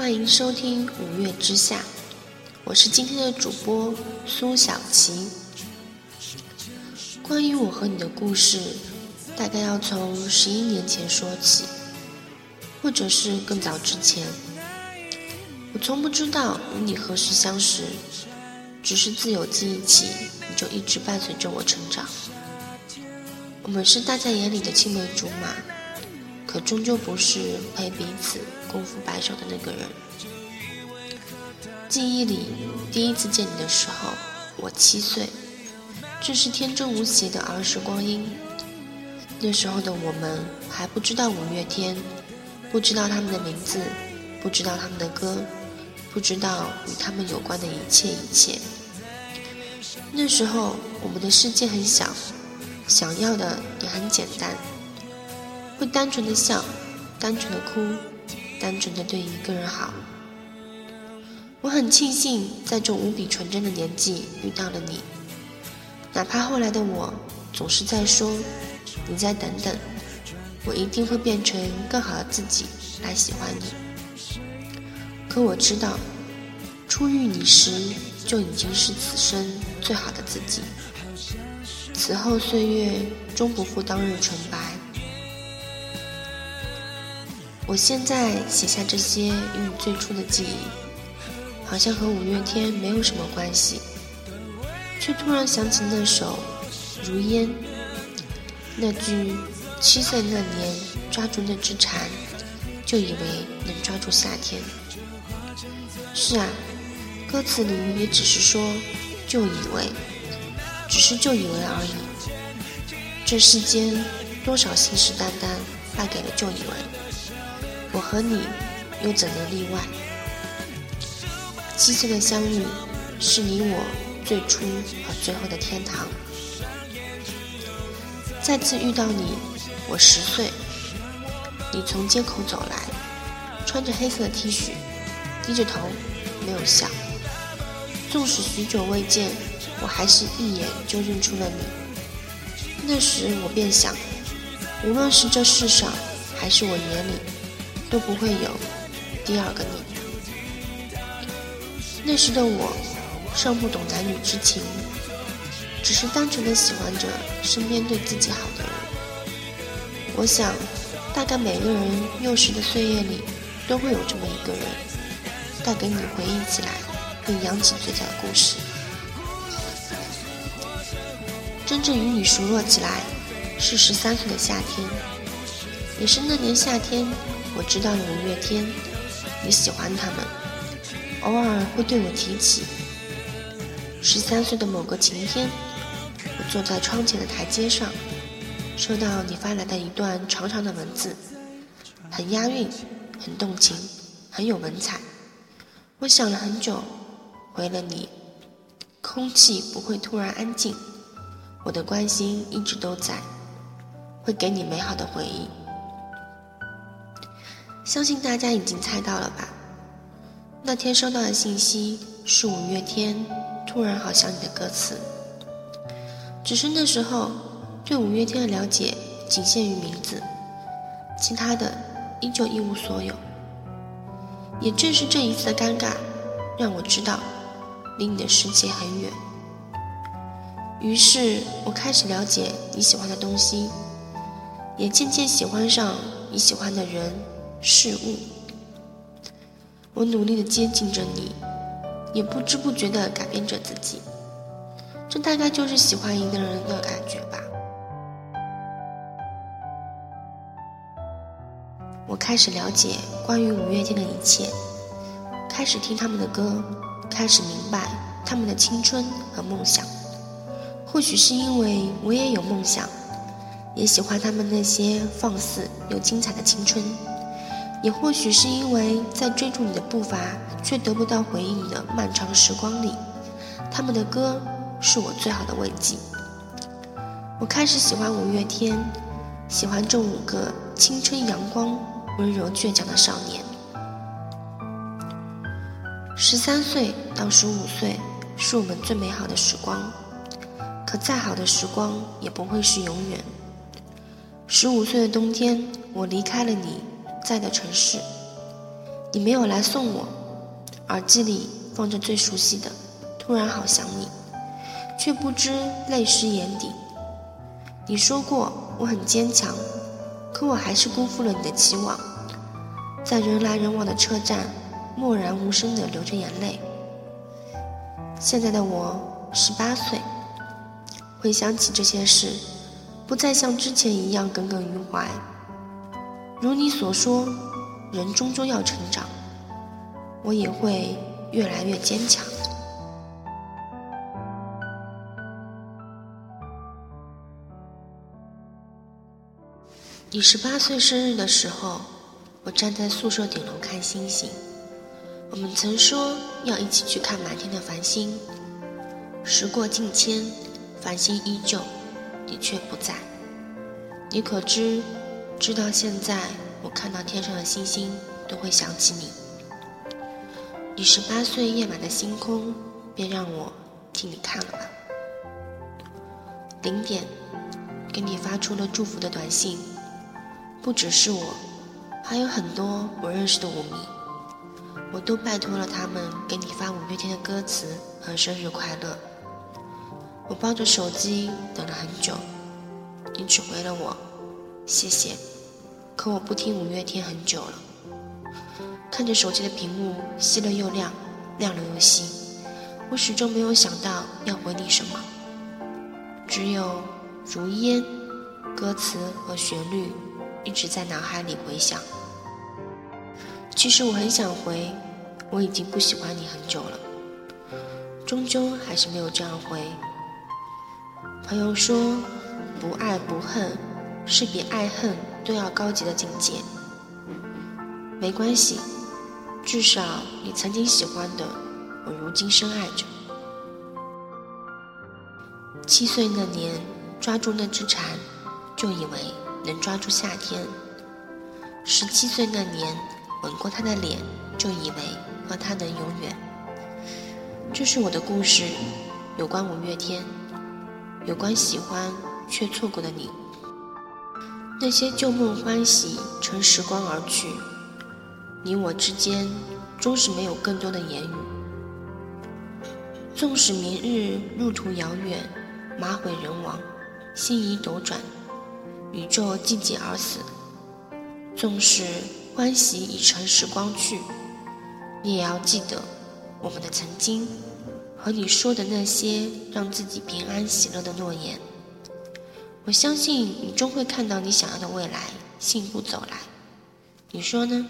欢迎收听《五月之下》，我是今天的主播苏小琪。关于我和你的故事，大概要从十一年前说起，或者是更早之前。我从不知道与你何时相识，只是自有记忆起，你就一直伴随着我成长。我们是大家眼里的青梅竹马，可终究不是陪彼此共赴白首的那个人。记忆里第一次见你的时候，我七岁，这是天真无邪的儿时光阴。那时候的我们还不知道五月天，不知道他们的名字，不知道他们的歌，不知道与他们有关的一切一切。那时候我们的世界很小。想要的也很简单，会单纯的笑，单纯的哭，单纯的对一个人好。我很庆幸在这无比纯真的年纪遇到了你，哪怕后来的我总是在说，你再等等，我一定会变成更好的自己来喜欢你。可我知道，初遇你时就已经是此生最好的自己。此后岁月终不负当日纯白。我现在写下这些与你最初的记忆，好像和五月天没有什么关系，却突然想起那首《如烟》，那句“七岁那年抓住那只蝉，就以为能抓住夏天”。是啊，歌词里也只是说“就以为”。只是就以为而已。这世间多少信誓旦旦败给了就以为，和你又怎能例外？七岁的相遇是你我最初和最后的天堂。再次遇到你，我十岁，你从街口走来，穿着黑色的 T 恤，低着头，没有笑。纵使许久未见。我还是一眼就认出了你。那时我便想，无论是这世上，还是我眼里，都不会有第二个你。那时的我尚不懂男女之情，只是单纯的喜欢着身边对自己好的人。我想，大概每个人幼时的岁月里，都会有这么一个人，带给你回忆起来并扬起嘴角的故事。真正与你熟络起来，是十三岁的夏天，也是那年夏天，我知道了五月天，你喜欢他们，偶尔会对我提起。十三岁的某个晴天，我坐在窗前的台阶上，收到你发来的一段长长的文字，很押韵，很动情，很有文采。我想了很久，回了你，空气不会突然安静。我的关心一直都在，会给你美好的回忆。相信大家已经猜到了吧？那天收到的信息是五月天《突然好想你》的歌词。只是那时候对五月天的了解仅限于名字，其他的依旧一无所有。也正是这一次的尴尬，让我知道离你的世界很远。于是我开始了解你喜欢的东西，也渐渐喜欢上你喜欢的人事物。我努力的接近着你，也不知不觉的改变着自己。这大概就是喜欢一个人的感觉吧。我开始了解关于五月天的一切，开始听他们的歌，开始明白他们的青春和梦想。或许是因为我也有梦想，也喜欢他们那些放肆又精彩的青春；也或许是因为在追逐你的步伐却得不到回应的漫长时光里，他们的歌是我最好的慰藉。我开始喜欢五月天，喜欢这五个青春阳光、温柔倔强的少年。十三岁到十五岁是我们最美好的时光。可再好的时光也不会是永远。十五岁的冬天，我离开了你在的城市，你没有来送我，耳机里放着最熟悉的，突然好想你，却不知泪湿眼底。你说过我很坚强，可我还是辜负了你的期望，在人来人往的车站，默然无声地流着眼泪。现在的我十八岁，回想起这些事，不再像之前一样耿耿于怀。如你所说，人终究要成长，我也会越来越坚强。你十八岁生日的时候，我站在宿舍顶楼看星星。我们曾说要一起去看满天的繁星。时过境迁，繁星依旧，你却不在。你可知？直到现在，我看到天上的星星都会想起你。你十八岁夜晚的星空，便让我替你看了吧。零点，给你发出了祝福的短信。不只是我，还有很多我认识的舞迷，我都拜托了他们给你发五月天的歌词和生日快乐。我抱着手机等了很久，你只回了我谢谢。可我不听五月天很久了，看着手机的屏幕熄了又亮，亮了又熄，我始终没有想到要回你什么，只有如烟，歌词和旋律一直在脑海里回响。其实我很想回，我已经不喜欢你很久了，终究还是没有这样回。朋友说，不爱不恨，是比爱恨。都要高级的境界，没关系，至少你曾经喜欢的，我如今深爱着。七岁那年抓住那只蝉，就以为能抓住夏天；十七岁那年吻过他的脸，就以为和他能永远。这是我的故事，有关五月天，有关喜欢却错过的你。那些旧梦欢喜，乘时光而去，你我之间终是没有更多的言语。纵使明日路途遥远，马毁人亡，星移斗转，宇宙寂寂而死；纵使欢喜已乘时光去，你也要记得我们的曾经，和你说的那些让自己平安喜乐的诺言。我相信你终会看到你想要的未来，幸福走来。你说呢？